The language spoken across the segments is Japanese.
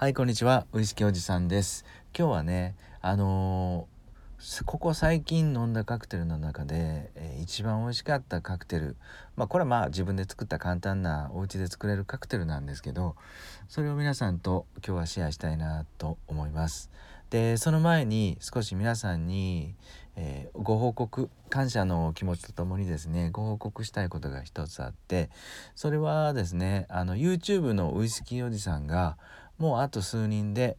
はいこんにちは。ウイスキーおじさんです。今日はねあのー、ここ最近飲んだカクテルの中で、えー、一番美味しかったカクテル。まあこれはまあ自分で作った簡単なお家で作れるカクテルなんですけどそれを皆さんと今日はシェアしたいなと思います。でその前に少し皆さんに、えー、ご報告感謝の気持ちとともにですねご報告したいことが一つあってそれはですねあの YouTube のウイスキーおじさんがもうあと数人で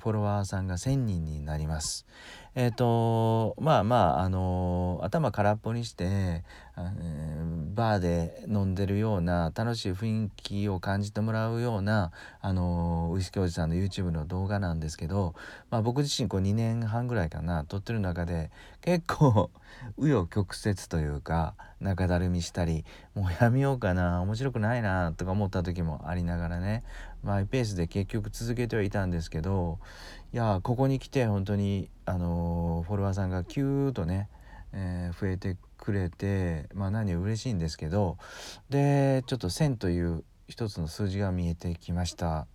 フォロワーさんが1,000人になります。えっ、ー、とまあまああの頭空っぽにして、バーで飲んでるような楽しい雰囲気を感じてもらうようなあのウイスキーおじさんの YouTube の動画なんですけど、まあ、僕自身こう2年半ぐらいかな撮ってる中で結構紆余曲折というか中だるみしたりもうやめようかな面白くないなとか思った時もありながらねマイペースで結局続けてはいたんですけどいやここに来て本当にあのフォロワーさんがキューッとね、えー、増えてくれてまあ何よ嬉しいんですけどでちょっと1000という一つの数字が見えてきました。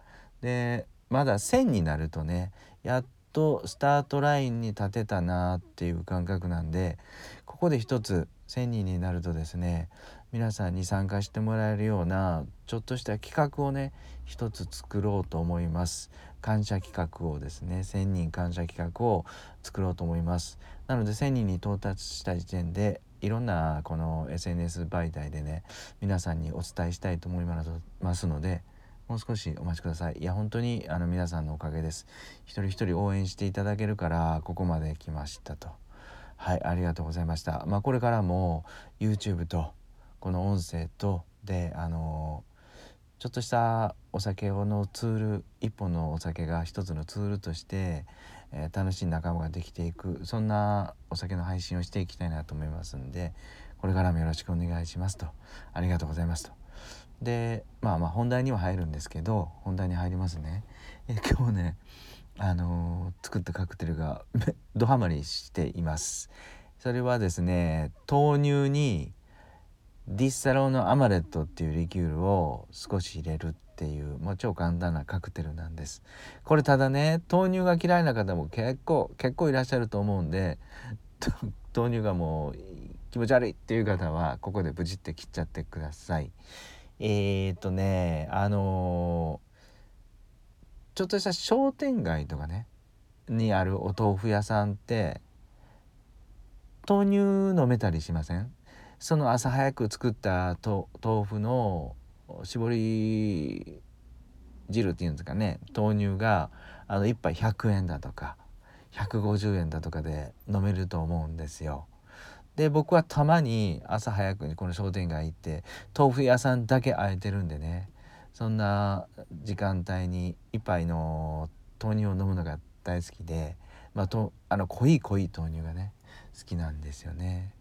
でまだ1000になるとねやっとスタートラインに立てたなっていう感覚なんでここで一つ1,000人になるとですね皆さんに参加してもらえるようなちょっとした企画をね一つ作ろうと思います。感謝企画をですね1,000人感謝企画を作ろうと思います。なので1,000人に到達した時点でいろんなこの SNS 媒体でね皆さんにお伝えしたいと思いますのでもう少しお待ちください。いや本当にあの皆さんのおかげです。一人一人応援していただけるからここまで来ましたと。はいありがとうございました。まあこれからも YouTube とこの音声とであのちょっとしたお酒のツール一本のお酒が一つのツールとして、えー、楽しい仲間ができていくそんなお酒の配信をしていきたいなと思いますんでこれからもよろしくお願いしますとありがとうございますとでまあまあ本題には入るんですけど本題に入りますね。え今日ねあのー、作ったカクテルが ドハマりしています。それはですね豆乳にディッサローのアマレットっていうリキュールを少し入れるっていうもう超簡単なカクテルなんです。これただね豆乳が嫌いな方も結構結構いらっしゃると思うんで 豆乳がもう気持ち悪いっていう方はここでブチって切っちゃってください。えー、っとねあのー、ちょっとした商店街とかねにあるお豆腐屋さんって豆乳飲めたりしません？その朝早く作った豆腐の絞り汁っていうんですかね豆乳があの1杯100円だとか150円だとかで飲めると思うんですよ。で僕はたまに朝早くにこの商店街行って豆腐屋さんだけ空いてるんでねそんな時間帯に一杯の豆乳を飲むのが大好きで、まあ、とあの濃い濃い豆乳がね好きなんですよね。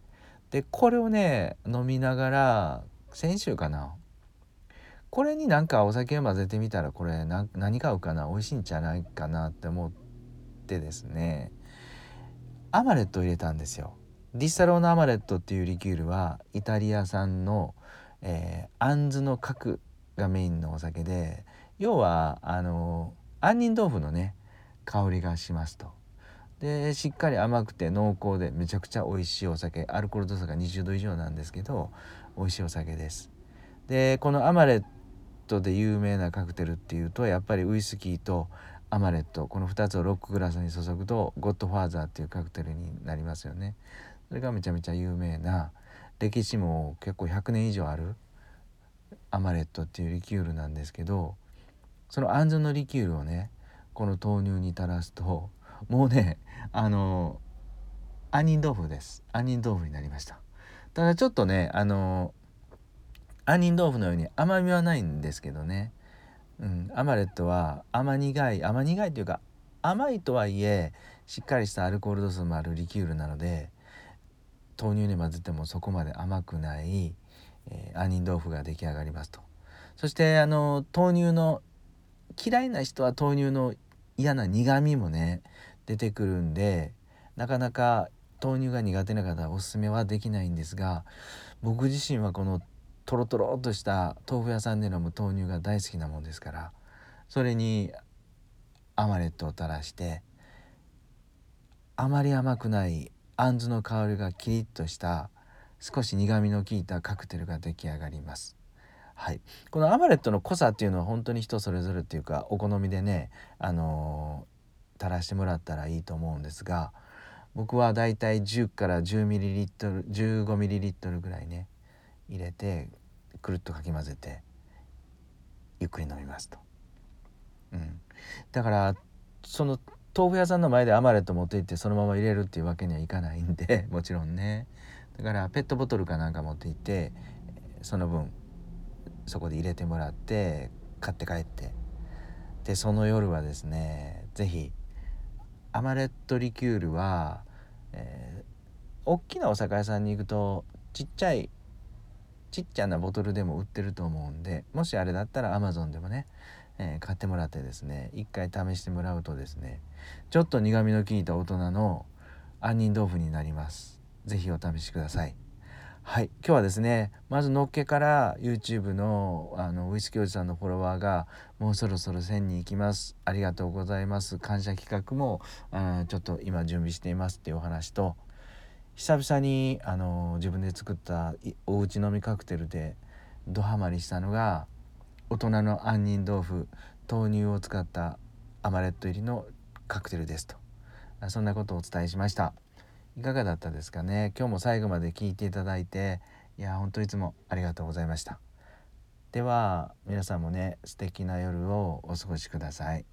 でこれをね飲みながら先週かなこれになんかお酒を混ぜてみたらこれ何買うかな美味しいんじゃないかなって思ってですねアマレットを入れたんですよ。ディッサローナアマレットっていうリキュールはイタリア産の、えー、アンズの核がメインのお酒で要はあの杏仁豆腐のね香りがしますと。でしっかり甘くて濃厚でめちゃくちゃ美味しいお酒アルコール度数が20度以上なんですけど美味しいお酒です。でこのアマレットで有名なカクテルっていうとやっぱりウイスキーとアマレットこの2つをロックグラスに注ぐとゴッドファーザーっていうカクテルになりますよね。それがめちゃめちゃ有名な歴史も結構100年以上あるアマレットっていうリキュールなんですけどそのアンズのリキュールをねこの豆乳に垂らすともうねあの杏仁豆腐です杏仁豆腐になりましたただちょっとねあの杏仁豆腐のように甘みはないんですけどね、うん、アマレットは甘苦い甘苦いというか甘いとはいえしっかりしたアルコール度数もあるリキュールなので豆乳に混ぜてもそこまで甘くない、えー、杏仁豆腐が出来上がりますと。そしてあの豆乳の嫌いな人は豆乳の嫌な苦みもね出てくるんでなかなか豆乳が苦手な方はおすすめはできないんですが僕自身はこのトロトロとした豆腐屋さんで飲む豆乳が大好きなもんですからそれにアマレットを垂らしてあまり甘くないあんずの香りがキリッとした少し苦みの効いたカクテルが出来上がります。はい、このアマレットの濃さっていうのは本当に人それぞれっていうかお好みでね、あのー、垂らしてもらったらいいと思うんですが僕はだいたい10から 10ml 15ml ぐらいね入れてくるっとかき混ぜてゆっくり飲みますと。うん、だからその豆腐屋さんの前でアマレット持って行ってそのまま入れるっていうわけにはいかないんで もちろんね。だからペットボトルかなんか持って行ってその分そこで入れてもらって買って帰って。でその夜はですね是非アマレットリキュールは、えー、大きなお酒屋さんに行くとちっちゃいちっちゃなボトルでも売ってると思うんでもしあれだったらアマゾンでもね、えー、買ってもらってですね一回試してもらうとですねちょっと苦みの効いた大人の杏仁豆腐になります。是非お試しください。はい今日はですねまずのっけから YouTube のあのウイスキーおじさんのフォロワーがもうそろそろ1000人いきます。ありがとうございます。感謝企画もあちょっと今準備していますっていうお話と久々にあの自分で作ったおうち飲みカクテルでドハマりしたのが大人の杏仁豆腐豆乳を使ったアマレット入りのカクテルですと。そんなことをお伝えしました。いかがだったですかね？今日も最後まで聞いていただいていや本当いつもありがとうございました。では皆さんもね素敵な夜をお過ごしください。